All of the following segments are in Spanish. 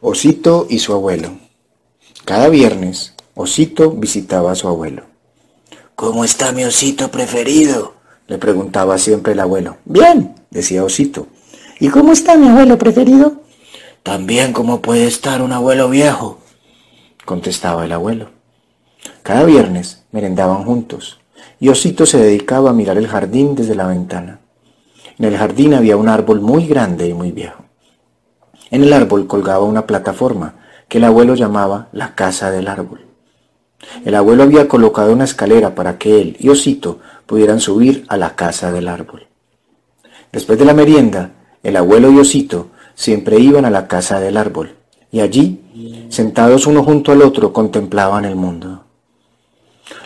Osito y su abuelo. Cada viernes, Osito visitaba a su abuelo. ¿Cómo está mi osito preferido? Le preguntaba siempre el abuelo. Bien, decía Osito. ¿Y cómo está mi abuelo preferido? También como puede estar un abuelo viejo, contestaba el abuelo. Cada viernes merendaban juntos y Osito se dedicaba a mirar el jardín desde la ventana. En el jardín había un árbol muy grande y muy viejo. En el árbol colgaba una plataforma que el abuelo llamaba la casa del árbol. El abuelo había colocado una escalera para que él y Osito pudieran subir a la casa del árbol. Después de la merienda, el abuelo y Osito siempre iban a la casa del árbol y allí, sentados uno junto al otro, contemplaban el mundo.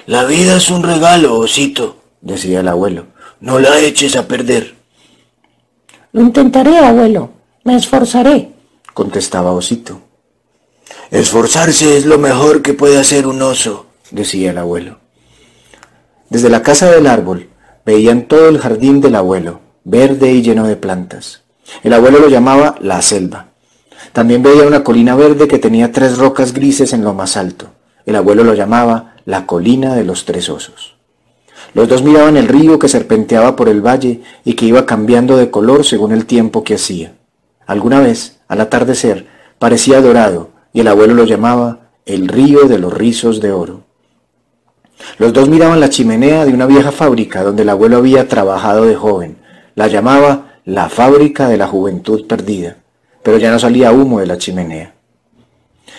La vida es un regalo, Osito, decía el abuelo. No la eches a perder. Lo intentaré, abuelo. Esforzaré, contestaba Osito. Esforzarse es lo mejor que puede hacer un oso, decía el abuelo. Desde la casa del árbol veían todo el jardín del abuelo, verde y lleno de plantas. El abuelo lo llamaba la selva. También veía una colina verde que tenía tres rocas grises en lo más alto. El abuelo lo llamaba la colina de los tres osos. Los dos miraban el río que serpenteaba por el valle y que iba cambiando de color según el tiempo que hacía. Alguna vez, al atardecer, parecía dorado y el abuelo lo llamaba el río de los rizos de oro. Los dos miraban la chimenea de una vieja fábrica donde el abuelo había trabajado de joven. La llamaba la fábrica de la juventud perdida, pero ya no salía humo de la chimenea.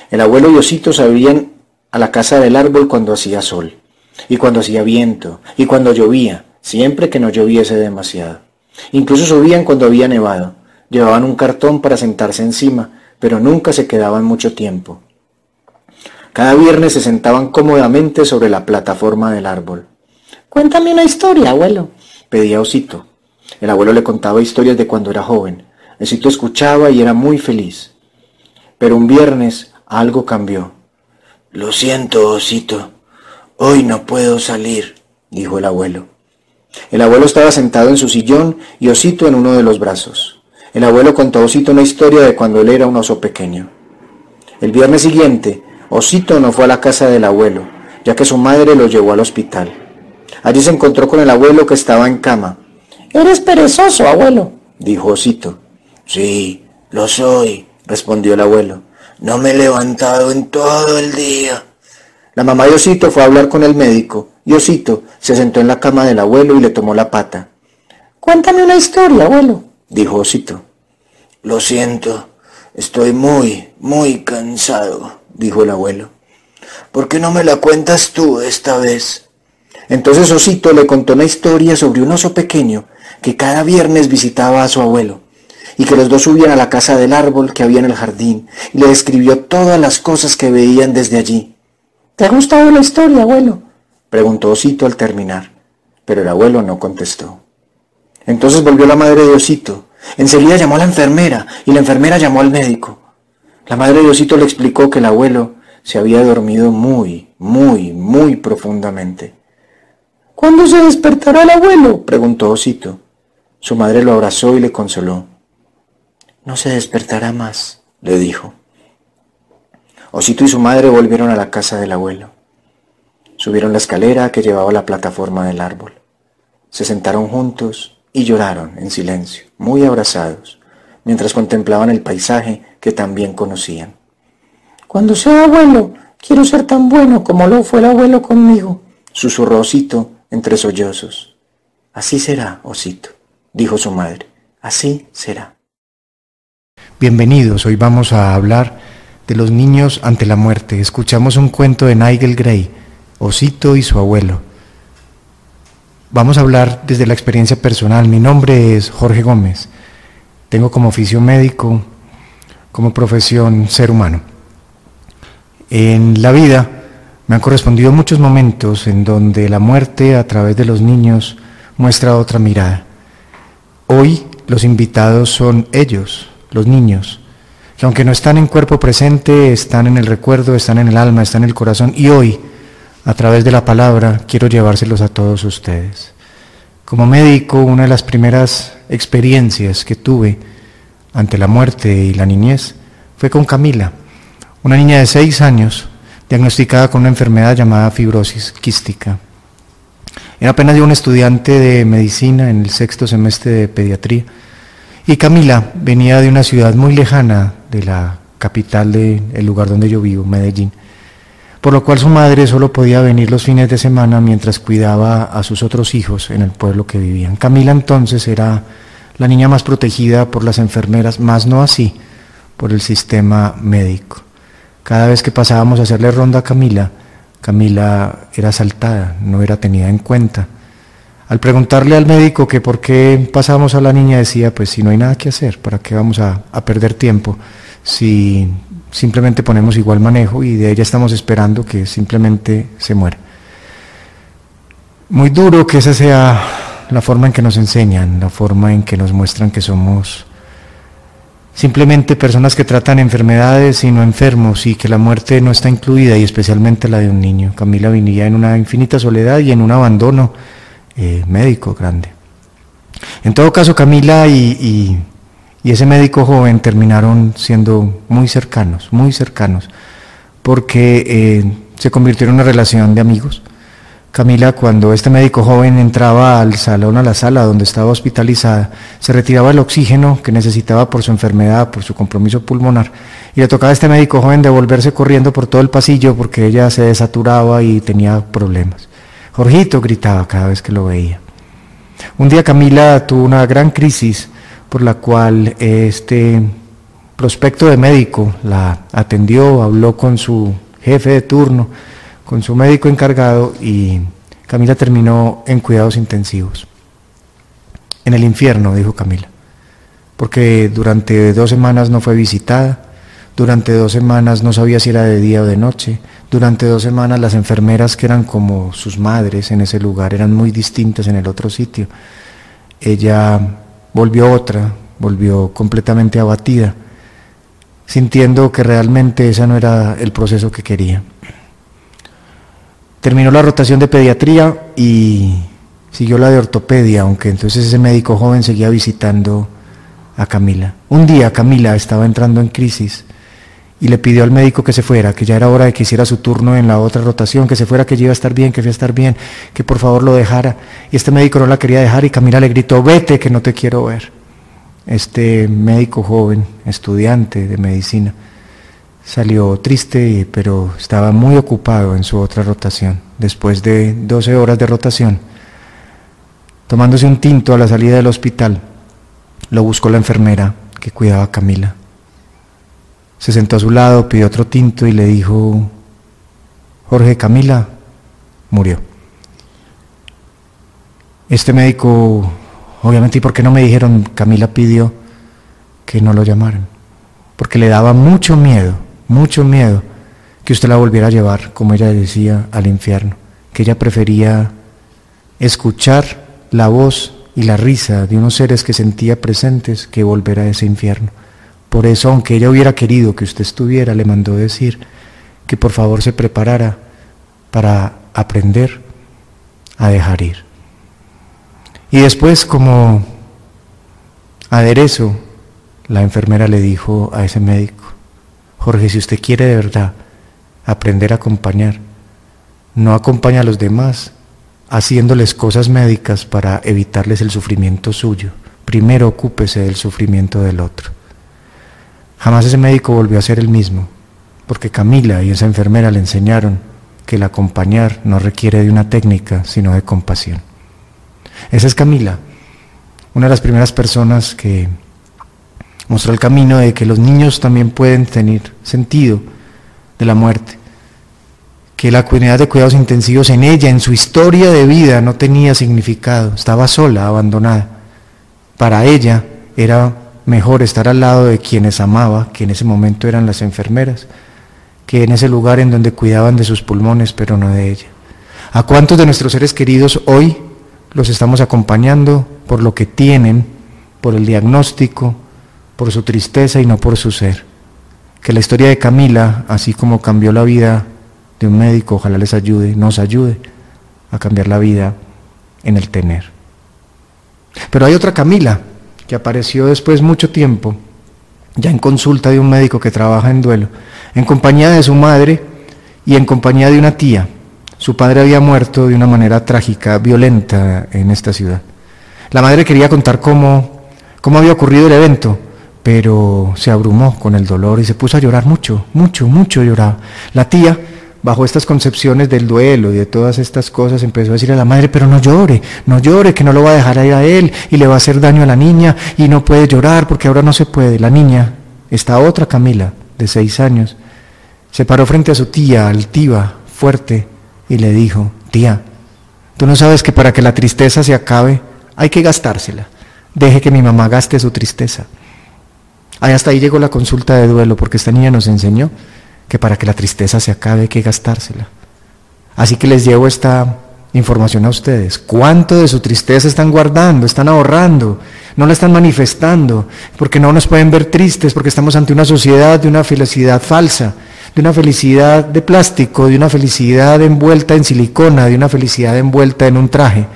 El abuelo y Osito sabían a la casa del árbol cuando hacía sol, y cuando hacía viento, y cuando llovía, siempre que no lloviese demasiado. Incluso subían cuando había nevado, Llevaban un cartón para sentarse encima, pero nunca se quedaban mucho tiempo. Cada viernes se sentaban cómodamente sobre la plataforma del árbol. Cuéntame una historia, abuelo, pedía Osito. El abuelo le contaba historias de cuando era joven. Osito escuchaba y era muy feliz. Pero un viernes algo cambió. Lo siento, Osito. Hoy no puedo salir, dijo el abuelo. El abuelo estaba sentado en su sillón y Osito en uno de los brazos. El abuelo contó a Osito una historia de cuando él era un oso pequeño. El viernes siguiente, Osito no fue a la casa del abuelo, ya que su madre lo llevó al hospital. Allí se encontró con el abuelo que estaba en cama. Eres perezoso, abuelo, dijo Osito. Sí, lo soy, respondió el abuelo. No me he levantado en todo el día. La mamá de Osito fue a hablar con el médico y Osito se sentó en la cama del abuelo y le tomó la pata. Cuéntame una historia, abuelo dijo Osito. Lo siento, estoy muy, muy cansado, dijo el abuelo. ¿Por qué no me la cuentas tú esta vez? Entonces Osito le contó una historia sobre un oso pequeño que cada viernes visitaba a su abuelo y que los dos subían a la casa del árbol que había en el jardín y le describió todas las cosas que veían desde allí. ¿Te ha gustado la historia, abuelo? preguntó Osito al terminar, pero el abuelo no contestó. Entonces volvió la madre de Osito. Enseguida llamó a la enfermera y la enfermera llamó al médico. La madre de Osito le explicó que el abuelo se había dormido muy, muy, muy profundamente. ¿Cuándo se despertará el abuelo? preguntó Osito. Su madre lo abrazó y le consoló. No se despertará más, le dijo. Osito y su madre volvieron a la casa del abuelo. Subieron la escalera que llevaba a la plataforma del árbol. Se sentaron juntos y lloraron en silencio, muy abrazados, mientras contemplaban el paisaje que también conocían. Cuando sea abuelo, quiero ser tan bueno como lo fue el abuelo conmigo, susurró Osito entre sollozos. Así será, Osito, dijo su madre, así será. Bienvenidos, hoy vamos a hablar de los niños ante la muerte. Escuchamos un cuento de Nigel Gray, Osito y su abuelo. Vamos a hablar desde la experiencia personal. Mi nombre es Jorge Gómez. Tengo como oficio médico, como profesión ser humano. En la vida me han correspondido muchos momentos en donde la muerte a través de los niños muestra otra mirada. Hoy los invitados son ellos, los niños, que aunque no están en cuerpo presente, están en el recuerdo, están en el alma, están en el corazón y hoy a través de la palabra, quiero llevárselos a todos ustedes. Como médico, una de las primeras experiencias que tuve ante la muerte y la niñez fue con Camila, una niña de seis años diagnosticada con una enfermedad llamada fibrosis quística. Era apenas un estudiante de medicina en el sexto semestre de pediatría y Camila venía de una ciudad muy lejana de la capital del lugar donde yo vivo, Medellín, por lo cual su madre solo podía venir los fines de semana mientras cuidaba a sus otros hijos en el pueblo que vivían. Camila entonces era la niña más protegida por las enfermeras, más no así por el sistema médico. Cada vez que pasábamos a hacerle ronda a Camila, Camila era asaltada, no era tenida en cuenta. Al preguntarle al médico que por qué pasábamos a la niña, decía, pues si no hay nada que hacer, ¿para qué vamos a, a perder tiempo? Si simplemente ponemos igual manejo y de ella estamos esperando que simplemente se muera. Muy duro que esa sea la forma en que nos enseñan, la forma en que nos muestran que somos simplemente personas que tratan enfermedades y no enfermos y que la muerte no está incluida y especialmente la de un niño. Camila vivía en una infinita soledad y en un abandono eh, médico grande. En todo caso, Camila y, ese médico joven terminaron siendo muy cercanos, muy cercanos, porque eh, se convirtió en una relación de amigos. Camila, cuando este médico joven entraba al salón, a la sala donde estaba hospitalizada, se retiraba el oxígeno que necesitaba por su enfermedad, por su compromiso pulmonar, y le tocaba a este médico joven devolverse corriendo por todo el pasillo porque ella se desaturaba y tenía problemas. Jorgito gritaba cada vez que lo veía. Un día Camila tuvo una gran crisis por la cual este prospecto de médico la atendió, habló con su jefe de turno, con su médico encargado y Camila terminó en cuidados intensivos. En el infierno, dijo Camila, porque durante dos semanas no fue visitada, durante dos semanas no sabía si era de día o de noche, durante dos semanas las enfermeras que eran como sus madres en ese lugar eran muy distintas en el otro sitio. Ella volvió otra, volvió completamente abatida, sintiendo que realmente ese no era el proceso que quería. Terminó la rotación de pediatría y siguió la de ortopedia, aunque entonces ese médico joven seguía visitando a Camila. Un día Camila estaba entrando en crisis y le pidió al médico que se fuera, que ya era hora de que hiciera su turno en la otra rotación, que se fuera, que ya iba a estar bien, que iba a estar bien, que por favor lo dejara. Y este médico no la quería dejar y Camila le gritó, vete, que no te quiero ver. Este médico joven, estudiante de medicina, Salió triste, pero estaba muy ocupado en su otra rotación. Después de 12 horas de rotación, tomándose un tinto a la salida del hospital, lo buscó la enfermera que cuidaba a Camila. Se sentó a su lado, pidió otro tinto y le dijo, Jorge, Camila murió. Este médico, obviamente, ¿y por qué no me dijeron? Camila pidió que no lo llamaran, porque le daba mucho miedo mucho miedo que usted la volviera a llevar, como ella decía, al infierno, que ella prefería escuchar la voz y la risa de unos seres que sentía presentes que volver a ese infierno. Por eso, aunque ella hubiera querido que usted estuviera, le mandó decir que por favor se preparara para aprender a dejar ir. Y después, como aderezo, la enfermera le dijo a ese médico, Jorge, si usted quiere de verdad aprender a acompañar, no acompaña a los demás haciéndoles cosas médicas para evitarles el sufrimiento suyo. Primero ocúpese del sufrimiento del otro. Jamás ese médico volvió a ser el mismo, porque Camila y esa enfermera le enseñaron que el acompañar no requiere de una técnica, sino de compasión. Esa es Camila, una de las primeras personas que mostró el camino de que los niños también pueden tener sentido de la muerte, que la unidad de cuidados intensivos en ella, en su historia de vida, no tenía significado, estaba sola, abandonada. Para ella era mejor estar al lado de quienes amaba, que en ese momento eran las enfermeras, que en ese lugar en donde cuidaban de sus pulmones, pero no de ella. ¿A cuántos de nuestros seres queridos hoy los estamos acompañando por lo que tienen, por el diagnóstico, por su tristeza y no por su ser. Que la historia de Camila, así como cambió la vida de un médico, ojalá les ayude, nos ayude a cambiar la vida en el tener. Pero hay otra Camila que apareció después mucho tiempo ya en consulta de un médico que trabaja en duelo, en compañía de su madre y en compañía de una tía. Su padre había muerto de una manera trágica, violenta en esta ciudad. La madre quería contar cómo, cómo había ocurrido el evento, pero se abrumó con el dolor y se puso a llorar mucho, mucho, mucho lloraba. La tía, bajo estas concepciones del duelo y de todas estas cosas, empezó a decir a la madre, pero no llore, no llore, que no lo va a dejar ir a él y le va a hacer daño a la niña y no puede llorar porque ahora no se puede. La niña, esta otra Camila, de seis años, se paró frente a su tía, altiva, fuerte, y le dijo, tía, tú no sabes que para que la tristeza se acabe hay que gastársela. Deje que mi mamá gaste su tristeza. Ahí hasta ahí llegó la consulta de duelo, porque esta niña nos enseñó que para que la tristeza se acabe hay que gastársela. Así que les llevo esta información a ustedes. ¿Cuánto de su tristeza están guardando, están ahorrando? No la están manifestando, porque no nos pueden ver tristes, porque estamos ante una sociedad de una felicidad falsa, de una felicidad de plástico, de una felicidad envuelta en silicona, de una felicidad envuelta en un traje.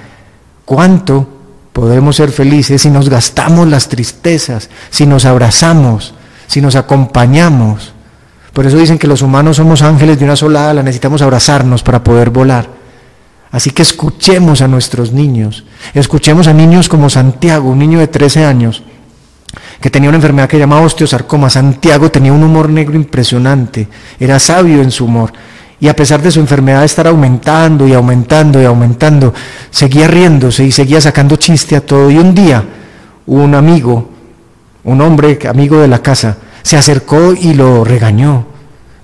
¿Cuánto Podemos ser felices si nos gastamos las tristezas, si nos abrazamos, si nos acompañamos. Por eso dicen que los humanos somos ángeles de una sola ala, necesitamos abrazarnos para poder volar. Así que escuchemos a nuestros niños, escuchemos a niños como Santiago, un niño de 13 años, que tenía una enfermedad que llamaba osteosarcoma. Santiago tenía un humor negro impresionante, era sabio en su humor. Y a pesar de su enfermedad estar aumentando y aumentando y aumentando, seguía riéndose y seguía sacando chiste a todo. Y un día un amigo, un hombre amigo de la casa, se acercó y lo regañó.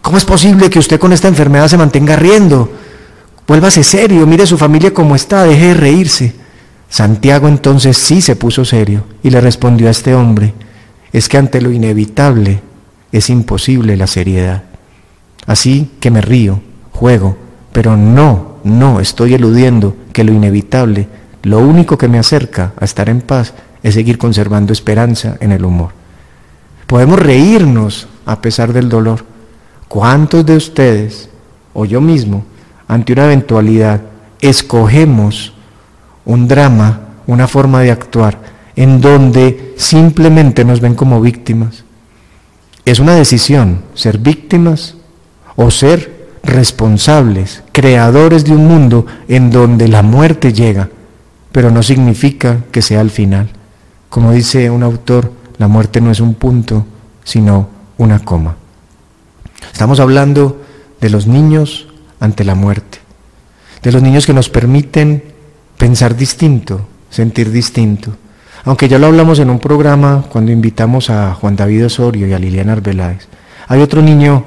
¿Cómo es posible que usted con esta enfermedad se mantenga riendo? Vuélvase serio, mire su familia cómo está, deje de reírse. Santiago entonces sí se puso serio y le respondió a este hombre, es que ante lo inevitable es imposible la seriedad. Así que me río, juego, pero no, no estoy eludiendo que lo inevitable, lo único que me acerca a estar en paz es seguir conservando esperanza en el humor. Podemos reírnos a pesar del dolor. ¿Cuántos de ustedes o yo mismo, ante una eventualidad, escogemos un drama, una forma de actuar, en donde simplemente nos ven como víctimas? Es una decisión ser víctimas o ser responsables, creadores de un mundo en donde la muerte llega, pero no significa que sea el final. Como dice un autor, la muerte no es un punto, sino una coma. Estamos hablando de los niños ante la muerte, de los niños que nos permiten pensar distinto, sentir distinto. Aunque ya lo hablamos en un programa cuando invitamos a Juan David Osorio y a Liliana Arbeláez. Hay otro niño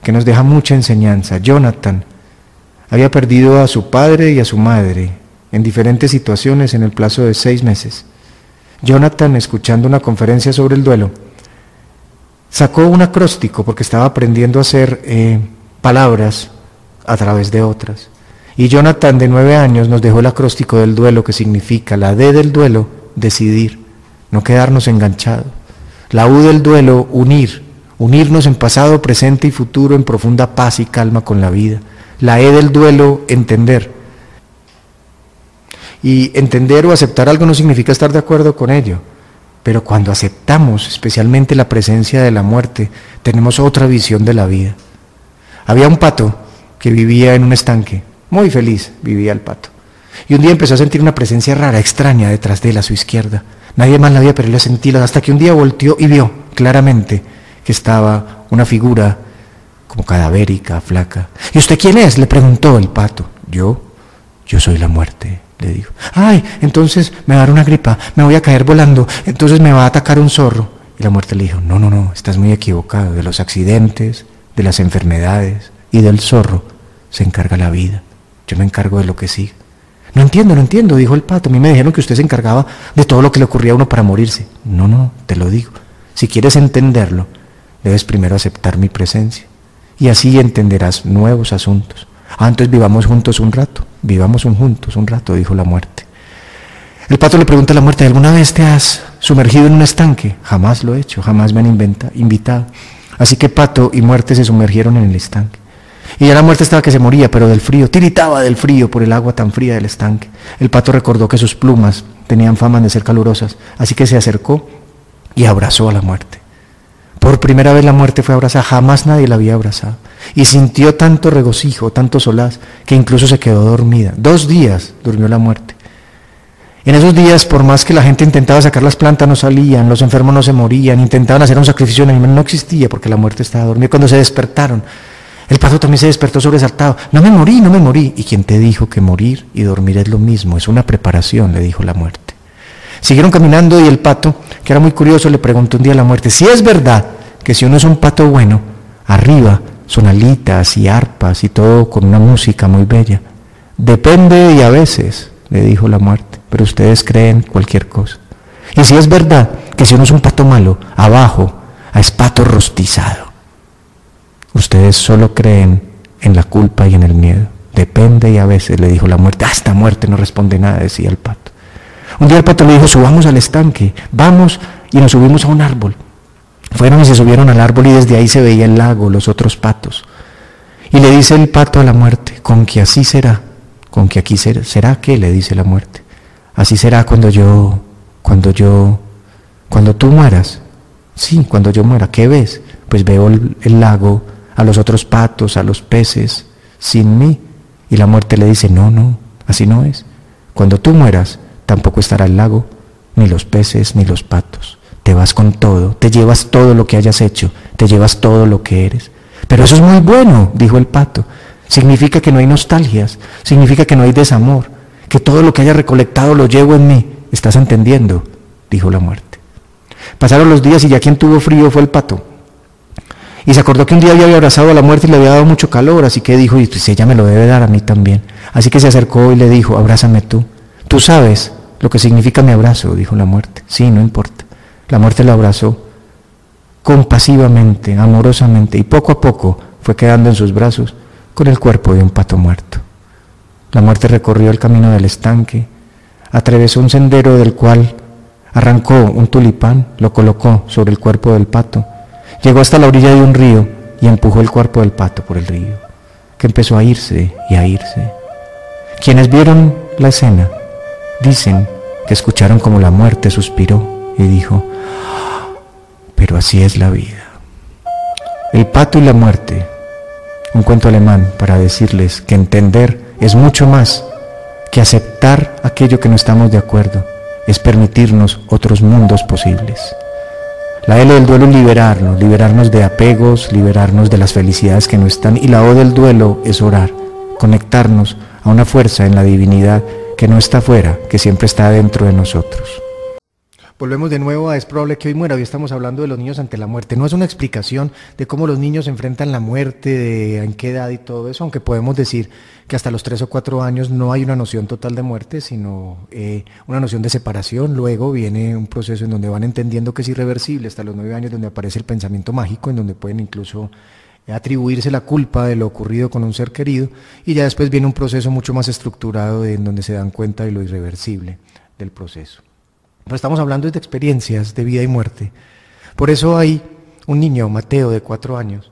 que nos deja mucha enseñanza. Jonathan había perdido a su padre y a su madre en diferentes situaciones en el plazo de seis meses. Jonathan, escuchando una conferencia sobre el duelo, sacó un acróstico porque estaba aprendiendo a hacer eh, palabras a través de otras. Y Jonathan, de nueve años, nos dejó el acróstico del duelo, que significa la D del duelo, decidir, no quedarnos enganchados. La U del duelo, unir, unirnos en pasado, presente y futuro en profunda paz y calma con la vida. La E del duelo, entender. Y entender o aceptar algo no significa estar de acuerdo con ello, pero cuando aceptamos especialmente la presencia de la muerte, tenemos otra visión de la vida. Había un pato que vivía en un estanque, muy feliz vivía el pato. Y un día empezó a sentir una presencia rara, extraña, detrás de él a su izquierda. Nadie más la había, pero él la sentía hasta que un día volteó y vio claramente que estaba una figura como cadavérica, flaca. ¿Y usted quién es? le preguntó el pato. Yo, yo soy la muerte, le dijo. Ay, entonces me va a dar una gripa, me voy a caer volando, entonces me va a atacar un zorro. Y la muerte le dijo, no, no, no, estás muy equivocado. De los accidentes, de las enfermedades y del zorro se encarga la vida. Yo me encargo de lo que sigue. No entiendo, no entiendo, dijo el pato. A mí me dijeron que usted se encargaba de todo lo que le ocurría a uno para morirse. No, no, te lo digo. Si quieres entenderlo, debes primero aceptar mi presencia. Y así entenderás nuevos asuntos. Antes vivamos juntos un rato, vivamos juntos un rato, dijo la muerte. El pato le pregunta a la muerte, ¿alguna vez te has sumergido en un estanque? Jamás lo he hecho, jamás me han invitado. Así que pato y muerte se sumergieron en el estanque. Y ya la muerte estaba que se moría, pero del frío, tiritaba del frío por el agua tan fría del estanque. El pato recordó que sus plumas tenían fama de ser calurosas, así que se acercó y abrazó a la muerte. Por primera vez la muerte fue abrazada, jamás nadie la había abrazado. Y sintió tanto regocijo, tanto solaz, que incluso se quedó dormida. Dos días durmió la muerte. En esos días, por más que la gente intentaba sacar las plantas, no salían, los enfermos no se morían, intentaban hacer un sacrificio el animal, no existía porque la muerte estaba dormida. Cuando se despertaron, el pato también se despertó sobresaltado. No me morí, no me morí. ¿Y quién te dijo que morir y dormir es lo mismo? Es una preparación, le dijo la muerte. Siguieron caminando y el pato, que era muy curioso, le preguntó un día a la muerte, si es verdad que si uno es un pato bueno, arriba son alitas y arpas y todo con una música muy bella. Depende y a veces, le dijo la muerte, pero ustedes creen cualquier cosa. Y si es verdad que si uno es un pato malo, abajo es pato rostizado. Ustedes solo creen en la culpa y en el miedo. Depende y a veces le dijo la muerte. Hasta muerte no responde nada, decía el pato. Un día el pato le dijo, subamos al estanque, vamos y nos subimos a un árbol. Fueron y se subieron al árbol y desde ahí se veía el lago, los otros patos. Y le dice el pato a la muerte, con que así será, con que aquí será, será que le dice la muerte. Así será cuando yo, cuando yo, cuando tú mueras. Sí, cuando yo muera, ¿qué ves? Pues veo el, el lago, a los otros patos, a los peces, sin mí. Y la muerte le dice, no, no, así no es. Cuando tú mueras, tampoco estará el lago, ni los peces, ni los patos. Te vas con todo, te llevas todo lo que hayas hecho, te llevas todo lo que eres. Pero eso es muy bueno, dijo el pato. Significa que no hay nostalgias, significa que no hay desamor, que todo lo que haya recolectado lo llevo en mí. ¿Estás entendiendo? dijo la muerte. Pasaron los días y ya quien tuvo frío fue el pato. Y se acordó que un día había abrazado a la muerte y le había dado mucho calor, así que dijo, y pues ella me lo debe dar a mí también. Así que se acercó y le dijo, abrázame tú. Tú sabes lo que significa mi abrazo, dijo la muerte. Sí, no importa. La muerte lo abrazó compasivamente, amorosamente, y poco a poco fue quedando en sus brazos con el cuerpo de un pato muerto. La muerte recorrió el camino del estanque, atravesó un sendero del cual arrancó un tulipán, lo colocó sobre el cuerpo del pato, llegó hasta la orilla de un río y empujó el cuerpo del pato por el río, que empezó a irse y a irse. Quienes vieron la escena dicen que escucharon como la muerte suspiró y dijo, pero así es la vida. El pato y la muerte, un cuento alemán para decirles que entender es mucho más que aceptar aquello que no estamos de acuerdo, es permitirnos otros mundos posibles. La L del duelo es liberarnos, liberarnos de apegos, liberarnos de las felicidades que no están. Y la O del duelo es orar, conectarnos a una fuerza en la divinidad que no está afuera, que siempre está dentro de nosotros. Volvemos de nuevo a es probable que hoy muera. Hoy estamos hablando de los niños ante la muerte. No es una explicación de cómo los niños enfrentan la muerte, de en qué edad y todo eso, aunque podemos decir que hasta los tres o cuatro años no hay una noción total de muerte, sino eh, una noción de separación. Luego viene un proceso en donde van entendiendo que es irreversible, hasta los nueve años donde aparece el pensamiento mágico, en donde pueden incluso atribuirse la culpa de lo ocurrido con un ser querido, y ya después viene un proceso mucho más estructurado en donde se dan cuenta de lo irreversible del proceso. Pero estamos hablando de experiencias de vida y muerte. Por eso hay un niño, Mateo, de cuatro años,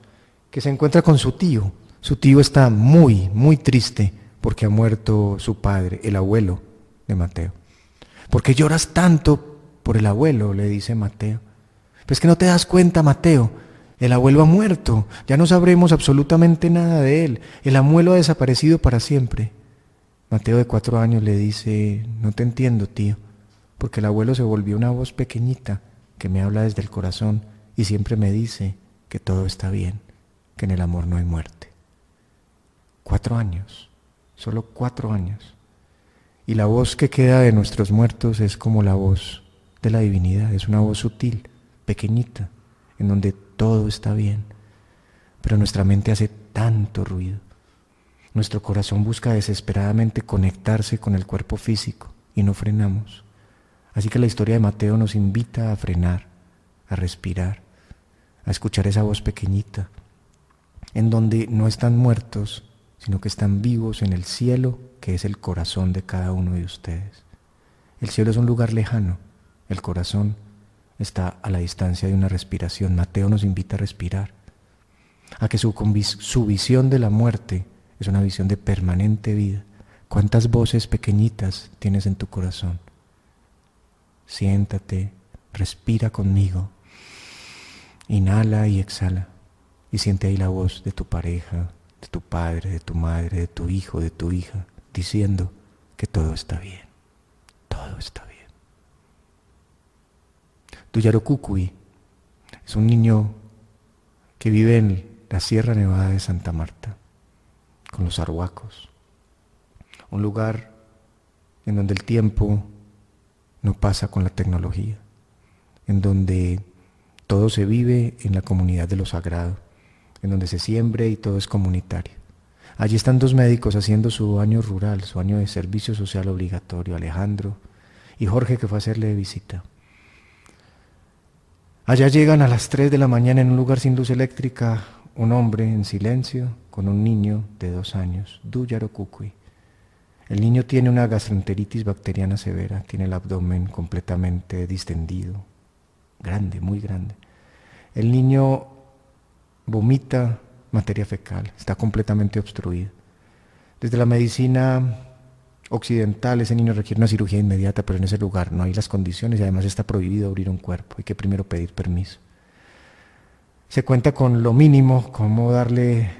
que se encuentra con su tío. Su tío está muy, muy triste porque ha muerto su padre, el abuelo de Mateo. ¿Por qué lloras tanto por el abuelo? le dice Mateo. Pues que no te das cuenta, Mateo. El abuelo ha muerto. Ya no sabremos absolutamente nada de él. El abuelo ha desaparecido para siempre. Mateo de cuatro años le dice, no te entiendo, tío porque el abuelo se volvió una voz pequeñita que me habla desde el corazón y siempre me dice que todo está bien, que en el amor no hay muerte. Cuatro años, solo cuatro años. Y la voz que queda de nuestros muertos es como la voz de la divinidad, es una voz sutil, pequeñita, en donde todo está bien. Pero nuestra mente hace tanto ruido. Nuestro corazón busca desesperadamente conectarse con el cuerpo físico y no frenamos. Así que la historia de Mateo nos invita a frenar, a respirar, a escuchar esa voz pequeñita, en donde no están muertos, sino que están vivos en el cielo, que es el corazón de cada uno de ustedes. El cielo es un lugar lejano, el corazón está a la distancia de una respiración. Mateo nos invita a respirar, a que su, visión de la muerte es una visión de permanente vida. ¿Cuántas voces pequeñitas tienes en tu corazón? siéntate, respira conmigo. Inhala y exhala. Y siente ahí la voz de tu pareja, de tu padre, de tu madre, de tu hijo, de tu hija, diciendo que todo está bien. Todo está bien. Tu Kukui es un niño que vive en la Sierra Nevada de Santa Marta, con los arhuacos. Un lugar en donde el tiempo no pasa con la tecnología, en donde todo se vive en la comunidad de lo sagrado, en donde se siembre y todo es comunitario. Allí están dos médicos haciendo su año rural, su año de servicio social obligatorio, Alejandro y Jorge que fue a hacerle visita. Allá llegan a las 3 de la mañana en un lugar sin luz eléctrica un hombre en silencio con un niño de dos años, Duyaro Kukui. El niño tiene una gastroenteritis bacteriana severa, tiene el abdomen completamente distendido, grande, muy grande. El niño vomita materia fecal, está completamente obstruido. Desde la medicina occidental ese niño requiere una cirugía inmediata, pero en ese lugar no hay las condiciones y además está prohibido abrir un cuerpo, hay que primero pedir permiso. Se cuenta con lo mínimo, cómo darle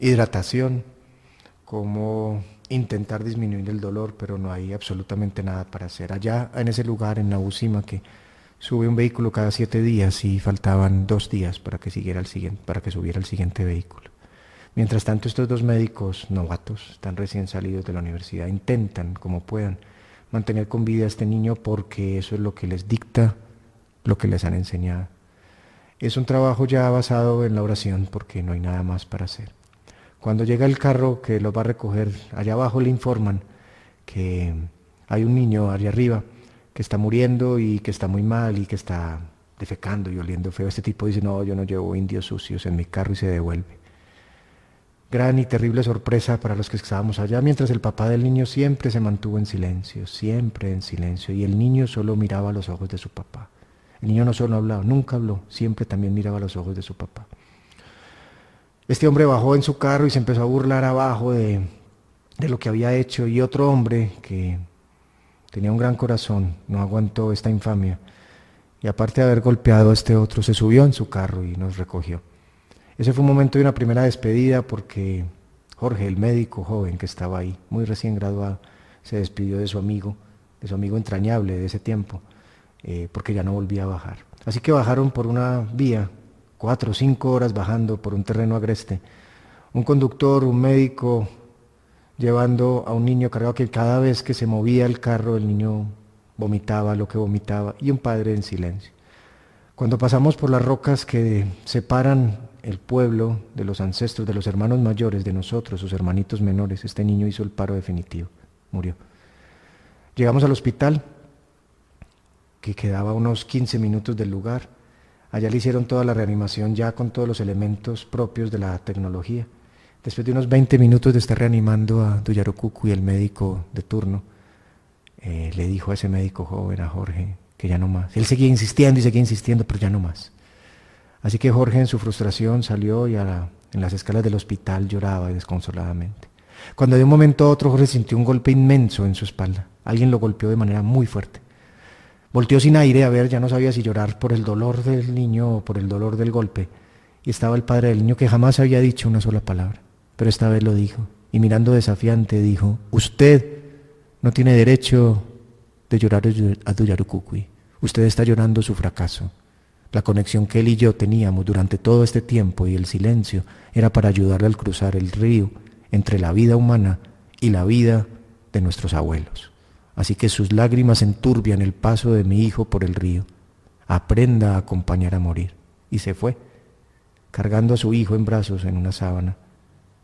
hidratación, cómo intentar disminuir el dolor, pero no hay absolutamente nada para hacer. Allá en ese lugar, en Nabucima, que sube un vehículo cada siete días y faltaban dos días para que, siguiera el siguiente, para que subiera el siguiente vehículo. Mientras tanto, estos dos médicos novatos, están recién salidos de la universidad, intentan, como puedan, mantener con vida a este niño porque eso es lo que les dicta lo que les han enseñado. Es un trabajo ya basado en la oración porque no hay nada más para hacer. Cuando llega el carro que los va a recoger, allá abajo le informan que hay un niño allá arriba que está muriendo y que está muy mal y que está defecando y oliendo feo. Este tipo dice, no, yo no llevo indios sucios en mi carro y se devuelve. Gran y terrible sorpresa para los que estábamos allá, mientras el papá del niño siempre se mantuvo en silencio, siempre en silencio, y el niño solo miraba a los ojos de su papá. El niño no solo hablaba, nunca habló, siempre también miraba a los ojos de su papá. Este hombre bajó en su carro y se empezó a burlar abajo de, lo que había hecho y otro hombre que tenía un gran corazón no aguantó esta infamia y aparte de haber golpeado a este otro se subió en su carro y nos recogió. Ese fue un momento de una primera despedida porque Jorge, el médico joven que estaba ahí, muy recién graduado, se despidió de su amigo, de su amigo entrañable de ese tiempo, eh, porque ya no volvía a bajar. Así que bajaron por una vía cuatro o cinco horas bajando por un terreno agreste. Un conductor, un médico, llevando a un niño cargado que cada vez que se movía el carro el niño vomitaba lo que vomitaba y un padre en silencio. Cuando pasamos por las rocas que separan el pueblo de los ancestros, de los hermanos mayores, de nosotros, sus hermanitos menores, este niño hizo el paro definitivo, murió. Llegamos al hospital, que quedaba unos 15 minutos del lugar. Allá le hicieron toda la reanimación ya con todos los elementos propios de la tecnología. Después de unos 20 minutos de estar reanimando a Duyarocucu y el médico de turno, eh, le dijo a ese médico joven, a Jorge, que ya no más. Él seguía insistiendo y seguía insistiendo, pero ya no más. Así que Jorge en su frustración salió y en las escalas del hospital lloraba desconsoladamente. Cuando de un momento a otro Jorge sintió un golpe inmenso en su espalda. Alguien lo golpeó de manera muy fuerte. Volteó sin aire a ver, ya no sabía si llorar por el dolor del niño o por el dolor del golpe. Y estaba el padre del niño que jamás había dicho una sola palabra, pero esta vez lo dijo. Y mirando desafiante dijo, usted no tiene derecho de llorar a Duyarucucui. Usted está llorando su fracaso. La conexión que él y yo teníamos durante todo este tiempo y el silencio era para ayudarle al cruzar el río entre la vida humana y la vida de nuestros abuelos. Así que sus lágrimas enturbian el paso de mi hijo por el río. Aprenda a acompañar a morir. Y se fue, cargando a su hijo en brazos en una sábana,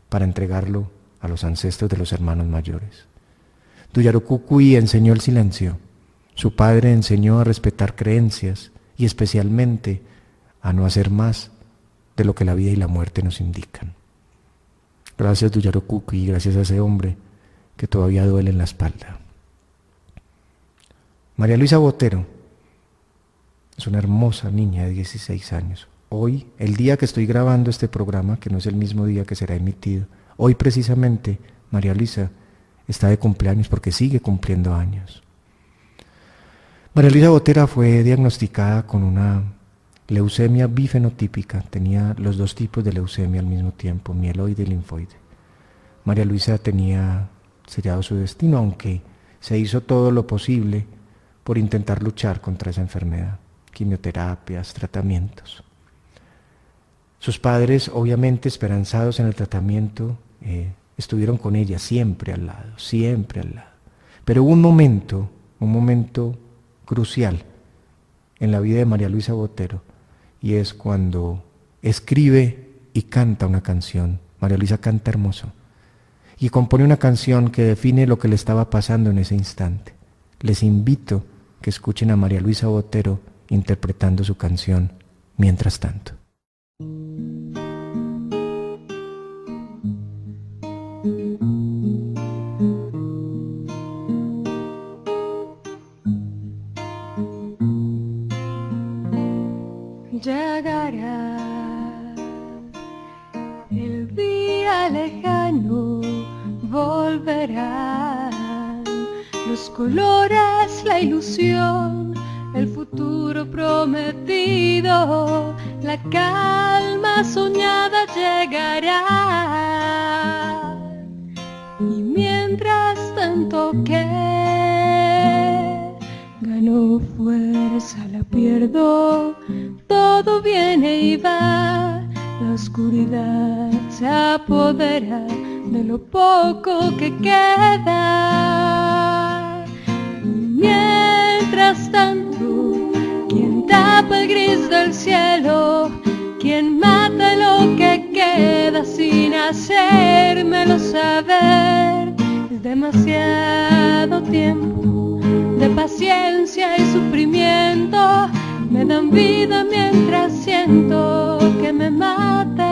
para entregarlo a los ancestros de los hermanos mayores. Duyarocucuy enseñó el silencio. Su padre enseñó a respetar creencias y especialmente a no hacer más de lo que la vida y la muerte nos indican. Gracias Duyarocucuy y gracias a ese hombre que todavía duele en la espalda. María Luisa Botero es una hermosa niña de 16 años. Hoy, el día que estoy grabando este programa, que no es el mismo día que será emitido, hoy precisamente María Luisa está de cumpleaños porque sigue cumpliendo años. María Luisa Botera fue diagnosticada con una leucemia bifenotípica, tenía los dos tipos de leucemia al mismo tiempo, mieloide y linfoide. María Luisa tenía sellado su destino, aunque se hizo todo lo posible por intentar luchar contra esa enfermedad, quimioterapias, tratamientos. Sus padres, obviamente esperanzados en el tratamiento, eh, estuvieron con ella siempre al lado, siempre al lado. Pero hubo un momento, un momento crucial en la vida de María Luisa Botero, y es cuando escribe y canta una canción. María Luisa canta hermoso. Y compone una canción que define lo que le estaba pasando en ese instante. Les invito que escuchen a María Luisa Botero interpretando su canción mientras tanto. Los colores, la ilusión, el futuro prometido, la calma soñada llegará. Y mientras tanto que gano fuerza, la pierdo, todo viene y va, la oscuridad se apodera de lo poco que queda. Mientras tanto, quien tapa el gris del cielo, quien mata lo que queda sin hacérmelo saber, es demasiado tiempo de paciencia y sufrimiento. Me dan vida mientras siento que me matan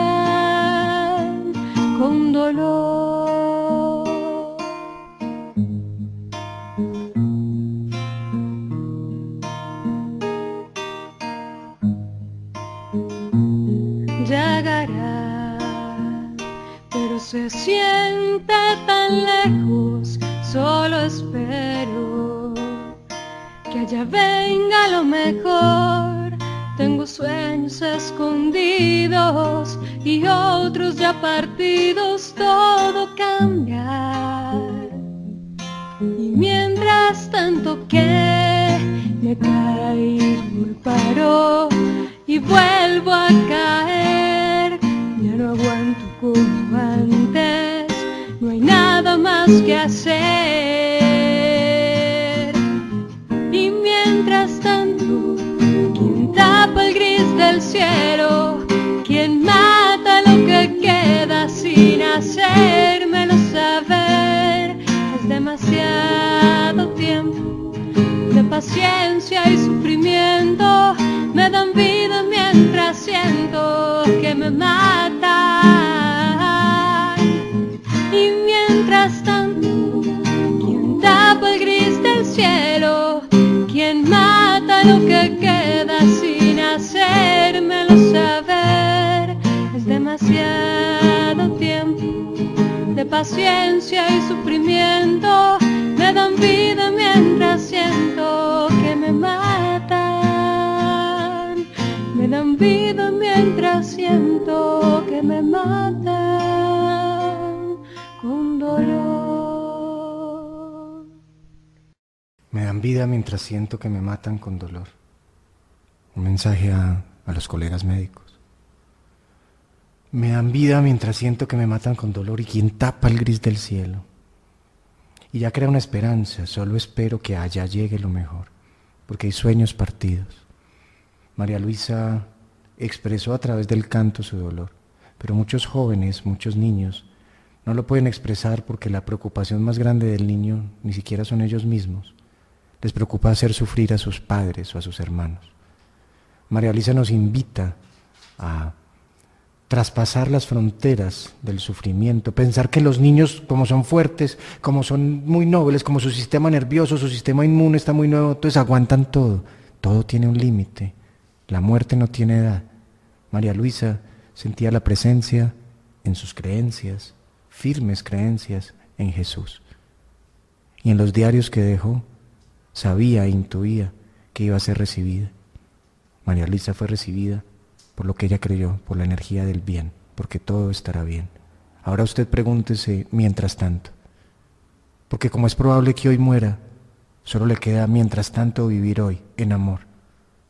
de paciencia y sufrimiento, me dan vida mientras siento que me matan. Y mientras tanto, quien tapa el gris del cielo, quien mata lo que queda sin hacérmelo saber, paciencia y sufrimiento, me dan vida mientras siento que me matan, me dan vida mientras siento que me matan con dolor. Me dan vida mientras siento que me matan con dolor. Un mensaje a, a los colegas médicos. Me dan vida mientras siento que me matan con dolor y quien tapa el gris del cielo. Y ya crea una esperanza, solo espero que allá llegue lo mejor, porque hay sueños partidos. María Luisa expresó a través del canto su dolor, pero muchos jóvenes, muchos niños, no lo pueden expresar porque la preocupación más grande del niño ni siquiera son ellos mismos. Les preocupa hacer sufrir a sus padres o a sus hermanos. María Luisa nos invita a traspasar las fronteras del sufrimiento, pensar que los niños, como son fuertes, como son muy nobles, como su sistema nervioso, su sistema inmune está muy nuevo, entonces aguantan todo. Todo tiene un límite. La muerte no tiene edad. María Luisa sentía la presencia en sus creencias, firmes creencias en Jesús. Y en los diarios que dejó, sabía e intuía que iba a ser recibida. María Luisa fue recibida por lo que ella creyó, por la energía del bien, porque todo estará bien. Ahora usted pregúntese mientras tanto, porque como es probable que hoy muera, solo le queda mientras tanto vivir hoy en amor,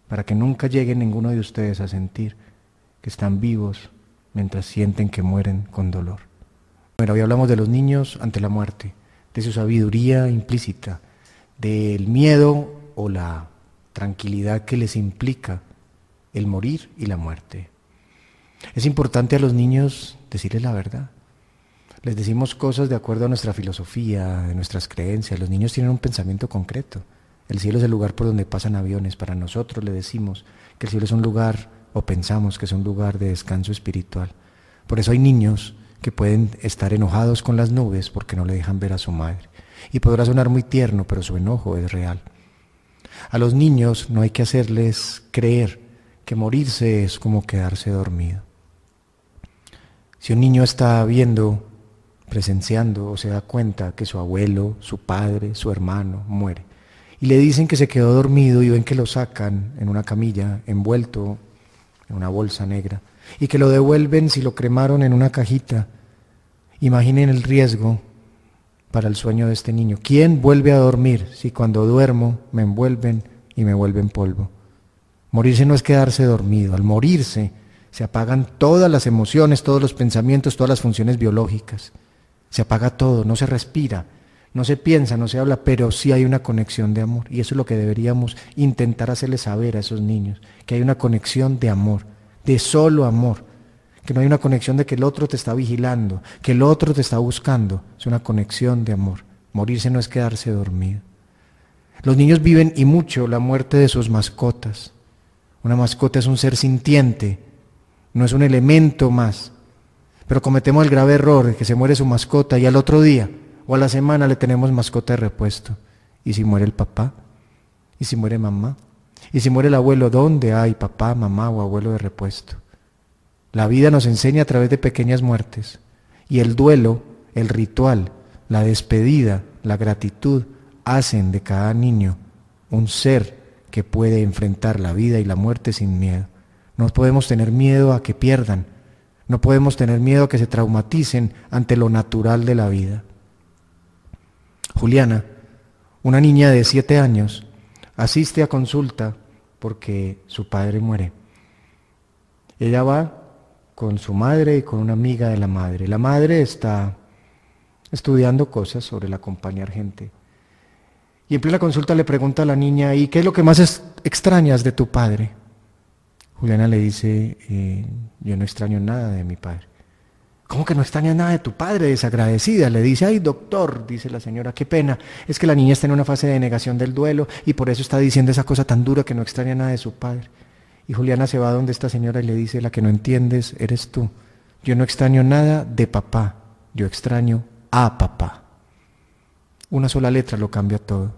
para que nunca llegue ninguno de ustedes a sentir que están vivos mientras sienten que mueren con dolor. Bueno, hoy hablamos de los niños ante la muerte, de su sabiduría implícita, del miedo o la tranquilidad que les implica el morir y la muerte. Es importante a los niños decirles la verdad. Les decimos cosas de acuerdo a nuestra filosofía, de nuestras creencias. Los niños tienen un pensamiento concreto. El cielo es el lugar por donde pasan aviones. Para nosotros le decimos que el cielo es un lugar, o pensamos que es un lugar de descanso espiritual. Por eso hay niños que pueden estar enojados con las nubes porque no le dejan ver a su madre. Y podrá sonar muy tierno, pero su enojo es real. A los niños no hay que hacerles creer que morirse es como quedarse dormido. Si un niño está viendo, presenciando o se da cuenta que su abuelo, su padre, su hermano muere, y le dicen que se quedó dormido y ven que lo sacan en una camilla, envuelto en una bolsa negra, y que lo devuelven si lo cremaron en una cajita, imaginen el riesgo para el sueño de este niño. ¿Quién vuelve a dormir si cuando duermo me envuelven y me vuelven polvo? Morirse no es quedarse dormido, al morirse se apagan todas las emociones, todos los pensamientos, todas las funciones biológicas. Se apaga todo, no se respira, no se piensa, no se habla, pero sí hay una conexión de amor. Y eso es lo que deberíamos intentar hacerles saber a esos niños, que hay una conexión de amor, de solo amor que no hay una conexión de que el otro te está vigilando, que el otro te está buscando, es una conexión de amor. Morirse no es quedarse dormido. Los niños viven y mucho la muerte de sus mascotas. Una mascota es un ser sintiente, no es un elemento más. Pero cometemos el grave error de que se muere su mascota y al otro día o a la semana le tenemos mascota de repuesto. ¿Y si muere el papá? ¿Y si muere mamá? ¿Y si muere el abuelo? ¿Dónde hay papá, mamá o abuelo de repuesto? La vida nos enseña a través de pequeñas muertes. Y el duelo, el ritual, la despedida, la gratitud, hacen de cada niño un ser que puede enfrentar la vida y la muerte sin miedo. No podemos tener miedo a que pierdan. No podemos tener miedo a que se traumaticen ante lo natural de la vida. Juliana, una niña de siete años, asiste a consulta porque su padre muere. Ella va con su madre y con una amiga de la madre. La madre está estudiando cosas sobre el acompañar gente. Y en plena consulta le pregunta a la niña, ¿y qué es lo que más extrañas de tu padre? Juliana le dice, eh, yo no extraño nada de mi padre. ¿Cómo que no extrañas nada de tu padre? Desagradecida. Le dice, ay doctor, dice la señora, qué pena. Es que la niña está en una fase de negación del duelo y por eso está diciendo esa cosa tan dura que no extraña nada de su padre. Y Juliana se va donde esta señora y le dice, la que no entiendes eres tú. Yo no extraño nada de papá, yo extraño a papá. Una sola letra lo cambia todo.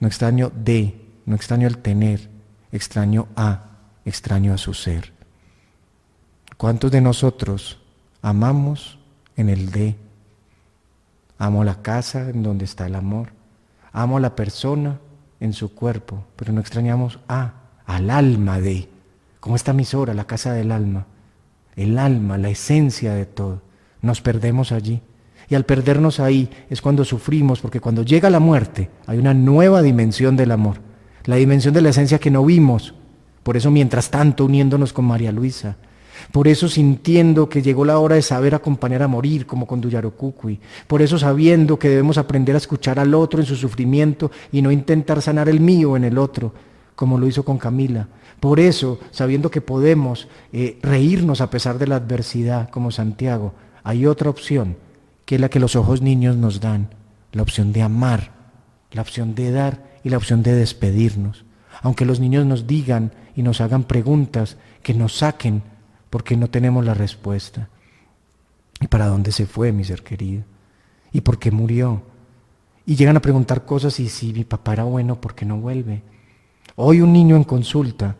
No extraño de, no extraño el tener, extraño a, extraño a su ser. ¿Cuántos de nosotros amamos en el de? Amo la casa en donde está el amor. Amo a la persona en su cuerpo, pero no extrañamos a al alma de, como esta emisora, la casa del alma, el alma, la esencia de todo. Nos perdemos allí. Y al perdernos ahí es cuando sufrimos, porque cuando llega la muerte hay una nueva dimensión del amor, la dimensión de la esencia que no vimos. Por eso, mientras tanto, uniéndonos con María Luisa, por eso sintiendo que llegó la hora de saber acompañar a morir, como con Duyarokukui. Por eso sabiendo que debemos aprender a escuchar al otro en su sufrimiento y no intentar sanar el mío en el otro, como lo hizo con Camila. Por eso, sabiendo que podemos eh, reírnos a pesar de la adversidad, como Santiago, hay otra opción, que es la que los ojos niños nos dan, la opción de amar, la opción de dar y la opción de despedirnos. Aunque los niños nos digan y nos hagan preguntas que nos saquen porque no tenemos la respuesta. ¿Y para dónde se fue, mi ser querido? ¿Y por qué murió? Y llegan a preguntar cosas y si mi papá era bueno, ¿por qué no vuelve? Hoy un niño en consulta,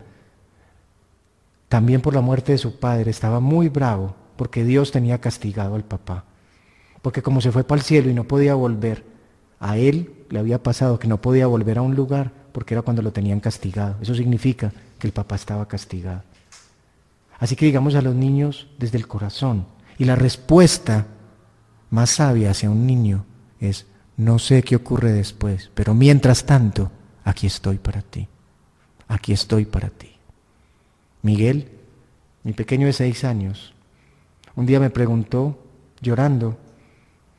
también por la muerte de su padre, estaba muy bravo porque Dios tenía castigado al papá. Porque como se fue para el cielo y no podía volver, a él le había pasado que no podía volver a un lugar porque era cuando lo tenían castigado. Eso significa que el papá estaba castigado. Así que digamos a los niños desde el corazón. Y la respuesta más sabia hacia un niño es, no sé qué ocurre después, pero mientras tanto, aquí estoy para ti. Aquí estoy para ti. Miguel, mi pequeño de seis años, un día me preguntó, llorando,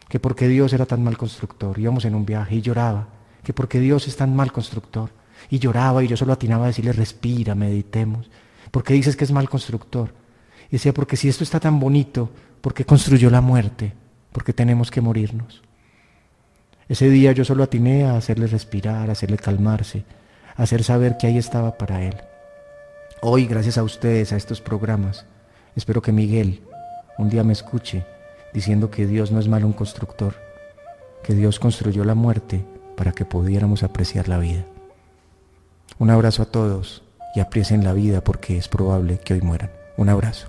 que por qué Dios era tan mal constructor. Íbamos en un viaje y lloraba, que por qué Dios es tan mal constructor. Y lloraba y yo solo atinaba a decirle, respira, meditemos. ¿Por qué dices que es mal constructor? Y decía, porque si esto está tan bonito, ¿por qué construyó la muerte? Porque tenemos que morirnos. Ese día yo solo atiné a hacerle respirar, a hacerle calmarse, a hacer saber que ahí estaba para él. Hoy, gracias a ustedes, a estos programas, espero que Miguel un día me escuche diciendo que Dios no es malo un constructor, que Dios construyó la muerte para que pudiéramos apreciar la vida. Un abrazo a todos y aprecien la vida porque es probable que hoy mueran. Un abrazo.